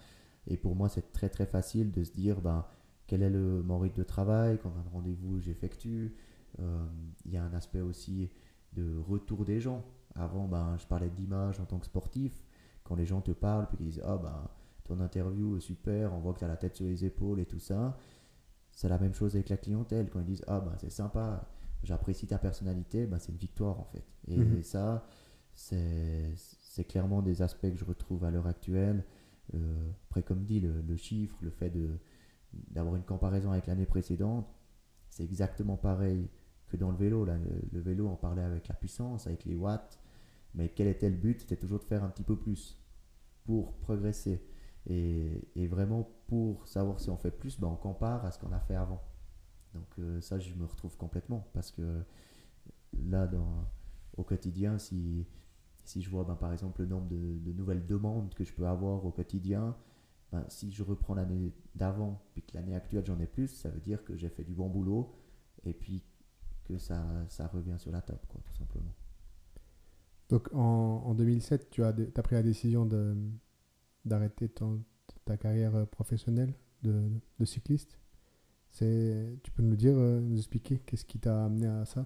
Et pour moi, c'est très très facile de se dire, ben, quel est le, mon rythme de travail, combien de rendez-vous j'effectue. Euh, Il y a un aspect aussi de retour des gens. Avant, ben, je parlais d'image en tant que sportif. Quand les gens te parlent, puis qu'ils disent, ah ben, ton interview est super, on voit que tu as la tête sur les épaules et tout ça. C'est la même chose avec la clientèle. Quand ils disent, ah ben, c'est sympa, j'apprécie ta personnalité, ben, c'est une victoire en fait. Et Mhm. ça, c'est c'est clairement des aspects que je retrouve à l'heure actuelle. Euh, après, comme dit, le, le chiffre, le fait de d'avoir une comparaison avec l'année précédente, c'est exactement pareil que dans le vélo. Là, le, vélo, on parlait avec la puissance, avec les watts, mais quel était le but? C'était toujours de faire un petit peu plus pour progresser. Et, vraiment, pour savoir si on fait plus, ben, on compare à ce qu'on a fait avant. Donc euh, ça, je me retrouve complètement parce que là, au quotidien, si, si je vois ben, par exemple le nombre de nouvelles demandes que je peux avoir au quotidien, ben, si je reprends l'année d'avant, puis que l'année actuelle j'en ai plus, ça veut dire que j'ai fait du bon boulot et puis que ça, ça revient sur la table, quoi, tout simplement. Donc en, en 2007, tu as, pris la décision d'arrêter ta carrière euh, professionnelle de, de cycliste. Tu peux nous dire, euh, nous expliquer qu'est-ce qui t'a amené à ça?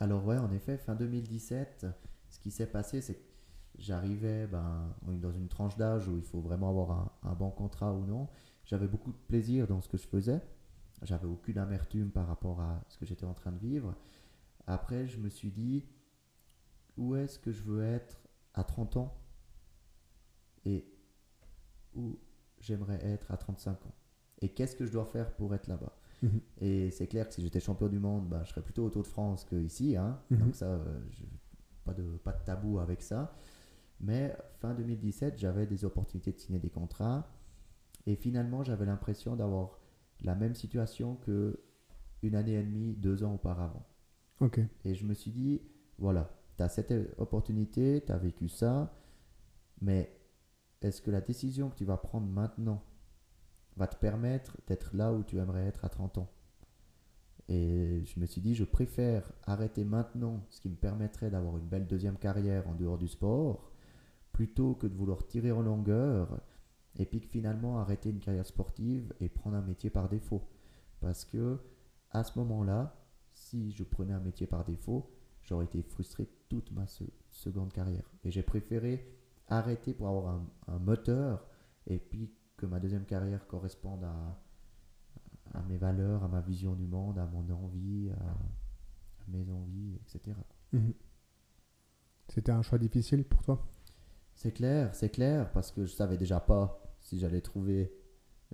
Alors ouais, en effet, fin 2017, ce qui s'est passé, c'est que j'arrivais ben, dans une tranche d'âge où il faut vraiment avoir un, un bon contrat ou non. J'avais beaucoup de plaisir dans ce que je faisais. J'avais aucune amertume par rapport à ce que j'étais en train de vivre. Après, je me suis dit, où est-ce que je veux être à 30 ans? Et où j'aimerais être à 35 ans? Et qu'est-ce que je dois faire pour être là-bas? Mhm. et c'est clair que si j'étais champion du monde, bah, je serais plutôt au Tour de France qu'ici. Hein. Mhm. Donc ça, euh, je- pas, de, pas de tabou avec ça. Mais fin 2017, j'avais des opportunités de signer des contrats. Et finalement, j'avais l'impression d'avoir la même situation que une année et demie, deux ans auparavant. Ok. Et je me suis dit, voilà, tu as cette opportunité, tu as vécu ça, mais est-ce que la décision que tu vas prendre maintenant va te permettre d'être là où tu aimerais être à 30 ans? Et je me suis dit, je préfère arrêter maintenant, ce qui me permettrait d'avoir une belle deuxième carrière en dehors du sport, plutôt que de vouloir tirer en longueur, et puis que finalement arrêter une carrière sportive et prendre un métier par défaut. Parce que à ce moment-là, si je prenais un métier par défaut, j'aurais été frustré toute ma se- seconde carrière. Et j'ai préféré arrêter pour avoir un, moteur et puis que ma deuxième carrière corresponde à, mes valeurs, à ma vision du monde, à mon envie, à, à mes envies, etc. Mhm. C'était un choix difficile pour toi? C'est clair, c'est clair, parce que je savais déjà pas si j'allais trouver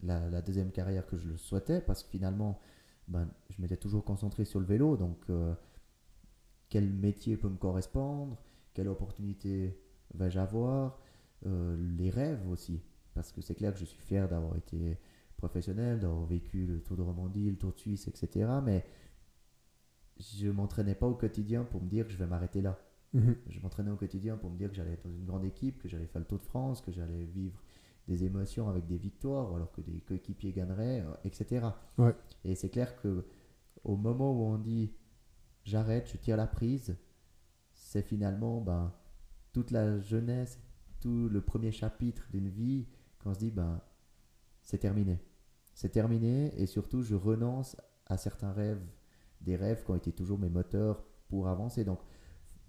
la, deuxième carrière que je le souhaitais, parce que finalement, ben, je m'étais toujours concentré sur le vélo, donc euh, quel métier peut me correspondre, quelle opportunité vais-je avoir, euh, les rêves aussi, parce que c'est clair que je suis fier d'avoir été professionnel, d'avoir vécu le Tour de Romandie, le Tour de Suisse, etc. Mais je m'entraînais pas au quotidien pour me dire que je vais m'arrêter là. Mhm. Je m'entraînais au quotidien pour me dire que j'allais être dans une grande équipe, que j'allais faire le Tour de France, que j'allais vivre des émotions avec des victoires, alors que des coéquipiers gagneraient, euh, etc. Ouais. Et c'est clair que au moment où on dit j'arrête, je tire la prise, c'est finalement ben, toute la jeunesse, tout le premier chapitre d'une vie, qu'on se dit ben, c'est terminé. C'est terminé et surtout je renonce à certains rêves, des rêves qui ont été toujours mes moteurs pour avancer. Donc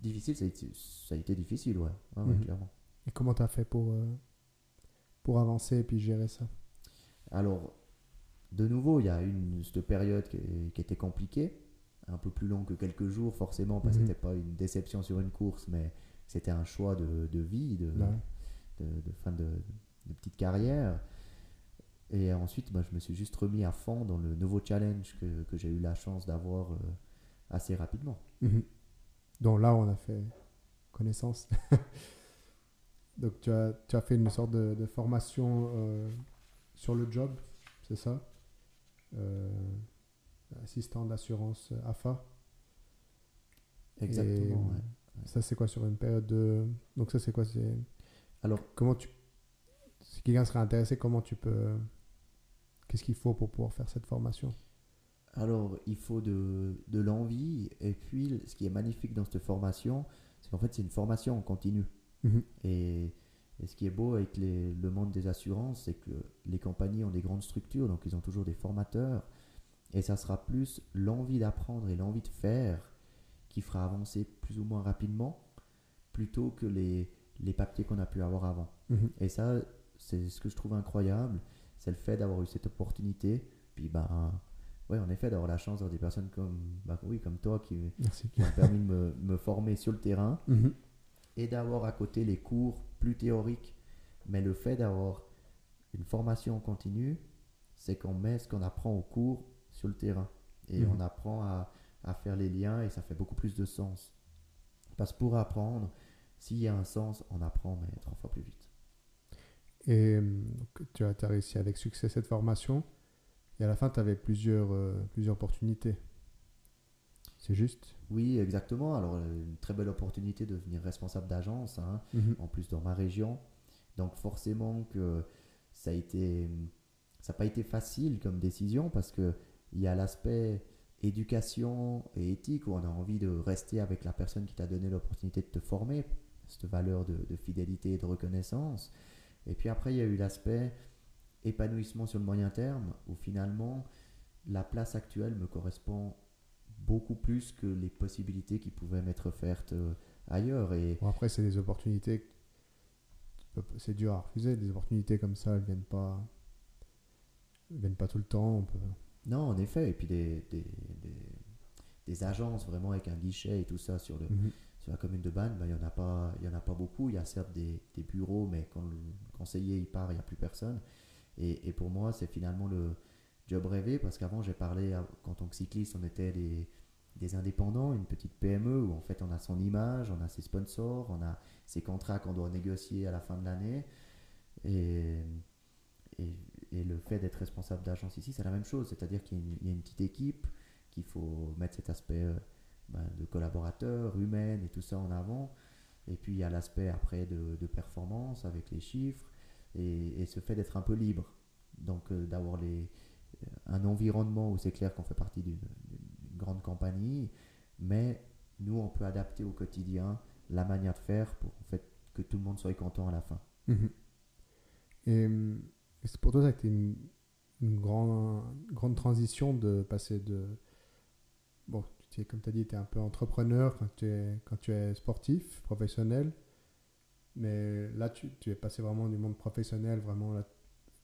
difficile, ça a été, ça a été difficile, ouais, Ouais, ouais, Mhm. clairement. Et comment tu as fait pour, euh, pour avancer et puis gérer ça? Alors, de nouveau, il y a une cette période qui, qui était compliquée, un peu plus longue que quelques jours, forcément, parce que Mhm. c'était pas une déception sur une course, mais c'était un choix de, de vie, de, de, de fin de, de petite carrière. Et ensuite, bah, je me suis juste remis à fond dans le nouveau challenge que, que j'ai eu la chance d'avoir euh, assez rapidement. Mhm. Donc là, on a fait connaissance. Donc tu as, tu as fait une sorte de, de formation euh, sur le job, c'est ça? Euh, assistant d'assurance AFA. Exactement. Et, ouais. Ça, c'est quoi sur une période de. Donc, ça, c'est quoi c'est... Alors, Comment tu. Si quelqu'un serait intéressé, comment tu peux. Qu'est-ce qu'il faut pour pouvoir faire cette formation? Alors, il faut de, de l'envie. Et puis, ce qui est magnifique dans cette formation, c'est qu'en fait, c'est une formation en continu. Mhm. Et, et ce qui est beau avec les- le monde des assurances, c'est que les compagnies ont des grandes structures, donc ils ont toujours des formateurs. Et ça sera plus l'envie d'apprendre et l'envie de faire qui fera avancer plus ou moins rapidement, plutôt que les, les papiers qu'on a pu avoir avant. Mhm. Et ça, c'est ce que je trouve incroyable, c'est le fait d'avoir eu cette opportunité. Puis, ben, ouais, en effet, d'avoir la chance d'avoir des personnes comme, bah, oui, comme toi qui, Merci. qui ont permis de me, me former sur le terrain Mhm. et d'avoir à côté les cours plus théoriques. Mais le fait d'avoir une formation continue, c'est qu'on met ce qu'on apprend au cours sur le terrain. Et Mhm. on apprend à, à faire les liens et ça fait beaucoup plus de sens. Parce que pour apprendre, s'il y a un sens, on apprend mais trois fois plus vite. Et euh, donc, tu as, tu as réussi avec succès cette formation. Et à la fin, tu avais plusieurs, euh, plusieurs opportunités. C'est juste? Oui, exactement. Alors, euh, une très belle opportunité de devenir responsable d'agence, hein, Mhm. en plus dans ma région. Donc, forcément que ça a été, ça n'a pas été facile comme décision parce que il y a l'aspect éducation et éthique où on a envie de rester avec la personne qui t'a donné l'opportunité de te former, cette valeur de, de fidélité et de reconnaissance. Et puis après, il y a eu l'aspect épanouissement sur le moyen terme où finalement la place actuelle me correspond beaucoup plus que les possibilités qui pouvaient m'être offertes euh, ailleurs. Et Bon, après, c'est des opportunités. C'est dur à refuser. Des opportunités comme ça, elles viennent pas. Elles viennent pas tout le temps. On peut... non, en effet, et puis des, des, des- des agences vraiment avec un guichet et tout ça sur, le, Mhm. sur la commune de Bannes, ben, il n'y en, a pas- il y en a pas beaucoup. Il y a certes des, des bureaux, mais quand le conseiller il part, il n'y a plus personne. Et, pour moi, c'est finalement le job rêvé parce qu'avant, j'ai parlé, quand tant que cycliste, on était des, indépendants, une petite PME où en fait on a son image, on a ses sponsors, on a ses contrats qu'on doit négocier à la fin de l'année. Et, le fait d'être responsable d'agence ici, c'est la même chose. C'est-à-dire qu'il y a une- petite équipe, qu'il faut mettre cet aspect euh, ben, de collaborateur, humaine et tout ça en avant. Et puis il y a l'aspect après de performance avec les chiffres et, ce fait d'être un peu libre. Donc euh, d'avoir les, un environnement où c'est clair qu'on fait partie d'une grande compagnie, mais nous on peut adapter au quotidien la manière de faire pour en fait, que tout le monde soit content à la fin. Mhm. Et, euh, et c'est pour toi, ça a été une, une grande, grande transition de passer de. Bon, tu es, comme tu as dit, tu es un peu entrepreneur quand tu es, quand tu es sportif, professionnel. Mais là, tu, tu es passé vraiment du monde professionnel, vraiment là,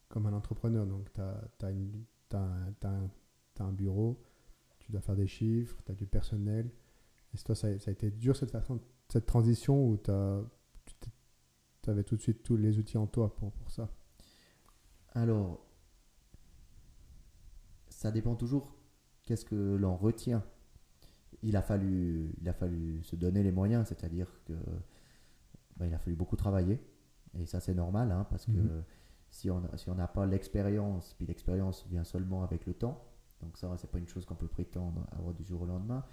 comme un entrepreneur. Donc, tu as, un bureau, tu dois faire des chiffres, tu as du personnel. Et toi, ça, ça a été dur cette, façon, cette transition où tu avais tout de suite tous les outils en toi pour, pour ça? Alors, ça dépend toujours qu'est-ce que l'on retient. Il a fallu, il a fallu se donner les moyens, c'est-à-dire que ben, il a fallu beaucoup travailler, et ça c'est normal, hein, parce que Mhm. si on si n'a pas l'expérience, puis l'expérience vient seulement avec le temps, donc ça c'est pas une chose qu'on peut prétendre avoir du jour au lendemain.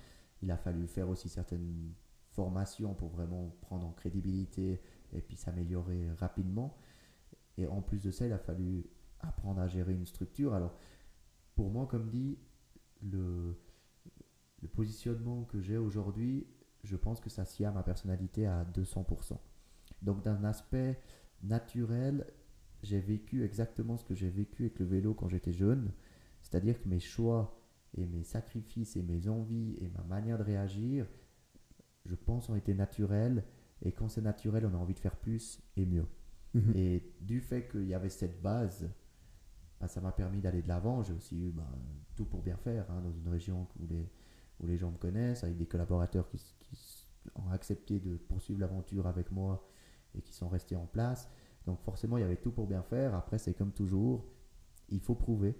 Il a fallu faire aussi certaines formations pour vraiment prendre en crédibilité et puis s'améliorer rapidement. Et en plus de ça, il a fallu apprendre à gérer une structure. Alors, pour moi, comme dit, le, le positionnement que j'ai aujourd'hui, je pense que ça s'y a à ma personnalité à 200%. Donc, d'un aspect naturel, j'ai vécu exactement ce que j'ai vécu avec le vélo quand j'étais jeune. C'est-à-dire que mes choix et mes sacrifices et mes envies et ma manière de réagir, je pense, ont été naturels. Et quand c'est naturel, on a envie de faire plus et mieux. Mhm. Et du fait qu'il y avait cette base, bah, ça m'a permis d'aller de l'avant. J'ai aussi eu bah, tout pour bien faire hein, dans une région où les, où les gens me connaissent, avec des collaborateurs qui, ont accepté de poursuivre l'aventure avec moi et qui sont restés en place. Donc forcément, il y avait tout pour bien faire. Après, c'est comme toujours, il faut prouver,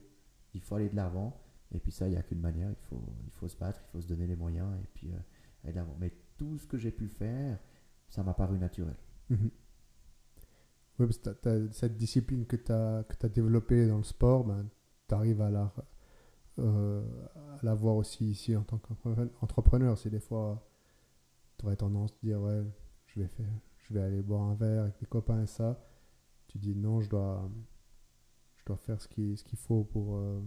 il faut aller de l'avant. Et puis ça, il n'y a qu'une manière, il faut, il faut se battre, il faut se donner les moyens et puis euh, aller de l'avant. Mais tout ce que j'ai pu faire, ça m'a paru naturel. Mhm. Oui, parce que cette discipline que tu as, as développée dans le sport, ben, tu arrives à la, euh, à l'avoir aussi ici en tant qu'entrepreneur. Si des fois, tu aurais tendance à dire, ouais, je vais, faire, je vais aller boire un verre avec mes copains et ça, tu dis non, je dois, je dois faire ce qu'il ce qu'il faut pour, euh,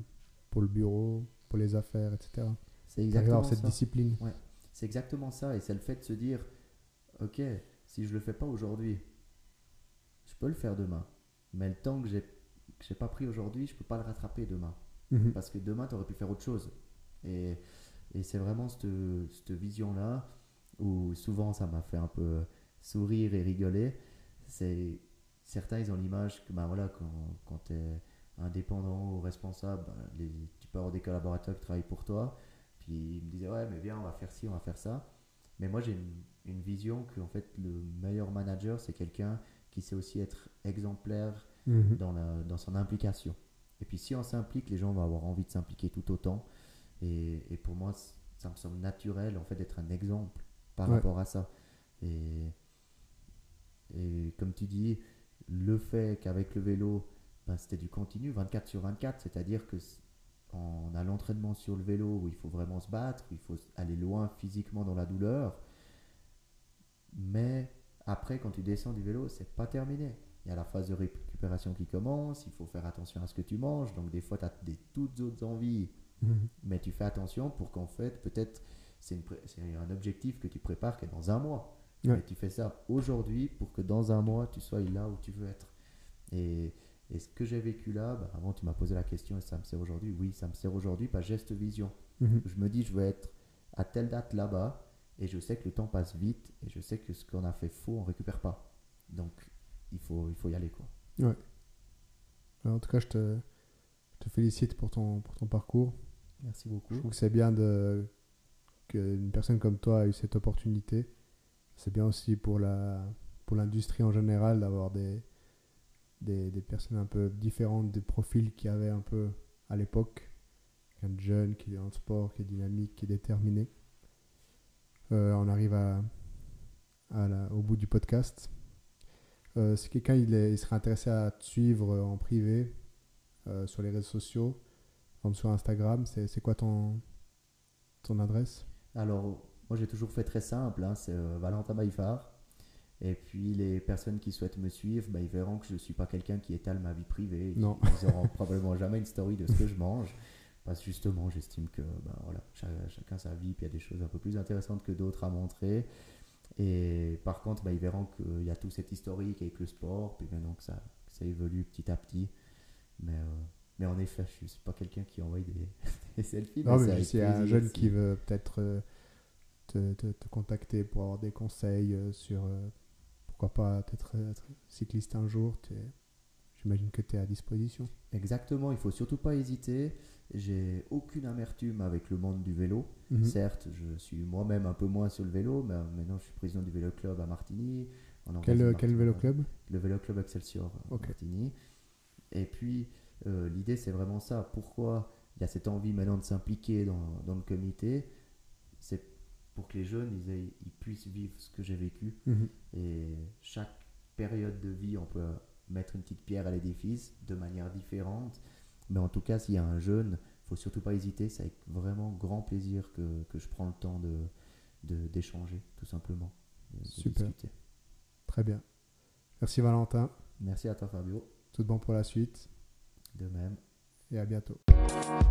pour le bureau, pour les affaires, etc. C'est exactement cette ça. discipline. Ouais, c'est exactement ça. Et c'est le fait de se dire, ok, si je le fais pas aujourd'hui, je peux le faire demain. Mais le temps que j'ai que j'ai pas pris aujourd'hui, je peux pas le rattraper demain. Mhm. Parce que demain, tu aurais pu faire autre chose. Et, et c'est vraiment cette, cette vision-là où souvent ça m'a fait un peu sourire et rigoler. C'est certains, ils ont l'image que ben voilà, quand, quand tu es indépendant ou responsable, ben, les, tu peux avoir des collaborateurs qui travaillent pour toi. Puis ils me disaient ouais, mais viens, on va faire ci, on va faire ça. Mais moi, j'ai une, une vision que en fait, le meilleur manager, c'est quelqu'un qui sait aussi être exemplaire Mhm. dans, la, dans son implication. Et puis si on s'implique, les gens vont avoir envie de s'impliquer tout autant. Et, et pour moi, ça me semble naturel en fait d'être un exemple par Ouais. rapport à ça. Et, et comme tu dis, le fait qu'avec le vélo, ben, c'était du continu 24 sur 24, c'est-à-dire que on a l'entraînement sur le vélo où il faut vraiment se battre, où il faut aller loin physiquement dans la douleur. Mais après, quand tu descends du vélo, c'est pas terminé. Il y a la phase de récupération qui commence, il faut faire attention à ce que tu manges. Donc, des fois, tu as des toutes autres envies, Mhm. mais tu fais attention pour qu'en fait, peut-être, c'est un objectif que tu prépares qui est dans un mois. Ouais. Mais tu fais ça aujourd'hui pour que dans un mois, tu sois là où tu veux être. Et, et ce que j'ai vécu là, bah, avant, tu m'as posé la question, que ça me sert aujourd'hui Oui, ça me sert aujourd'hui j'ai cette vision. Mhm. Je me dis, je veux être à telle date là-bas, et je sais que le temps passe vite, et je sais que ce qu'on a fait faux, on récupère pas. Donc, il faut, il faut y aller, quoi. Alors, en tout cas, je te, je te félicite pour ton, pour ton parcours. Merci beaucoup. Je trouve que c'est bien de, qu'une personne comme toi a eu cette opportunité. C'est bien aussi pour la pour l'industrie en général d'avoir des, des, des personnes un peu différentes des profils qu'il y avait un peu à l'époque. Un jeune qui est dans le sport, qui est dynamique, qui est déterminé. Euh, on arrive à, à la- au bout du podcast. Euh, si quelqu'un il, serait intéressé à te suivre en privé euh, sur les réseaux sociaux, comme sur Instagram, c'est quoi ton, ton adresse? Alors, moi, j'ai toujours fait très simple, hein, c'est euh, Valentin Maïfard. Et puis, les personnes qui souhaitent me suivre, bah, ils verront que je ne suis pas quelqu'un qui étale ma vie privée. Non. Ils n'auront probablement jamais une story de ce que je mange. Parce que justement, j'estime que bah, voilà, chacun sa vie, puis il y a des choses un peu plus intéressantes que d'autres à montrer. Et par contre, bah, ils verront qu'il y a tout cet historique avec le sport, puis maintenant que ça, que ça évolue petit à petit. Mais, euh, mais en effet, je ne suis pas quelqu'un qui envoie des, des selfies. Non, c'est mais y a un jeune qui veut peut-être euh, te, te- te contacter pour avoir des conseils euh, sur euh, pourquoi pas être, être cycliste un jour, j'imagine que tu es à disposition. Exactement, il faut surtout pas hésiter. J'ai aucune amertume avec le monde du vélo. Mhm. Certes, je suis moi-même un peu moins sur le vélo, mais euh, maintenant je suis président du vélo club à Martigny. Quel, Martigny- vélo club? Le vélo club Excelsior à. Martigny. Et puis, euh, l'idée c'est vraiment ça. Pourquoi il y a cette envie maintenant de s'impliquer dans, dans le comité? C'est pour que les jeunes ils, aient- ils puissent vivre ce que j'ai vécu. Mhm. Et chaque période de vie, on peut mettre une petite pierre à l'édifice de manière différente. Mais en tout cas, s'il y a un jeune, faut surtout pas hésiter. C'est avec vraiment grand plaisir que, que je prends le temps de d'échanger, tout simplement. de- de Super. discuter. Très bien. Merci Valentin. Merci à toi, Fabio. Tout bon pour la suite De même. et à bientôt. Thank you.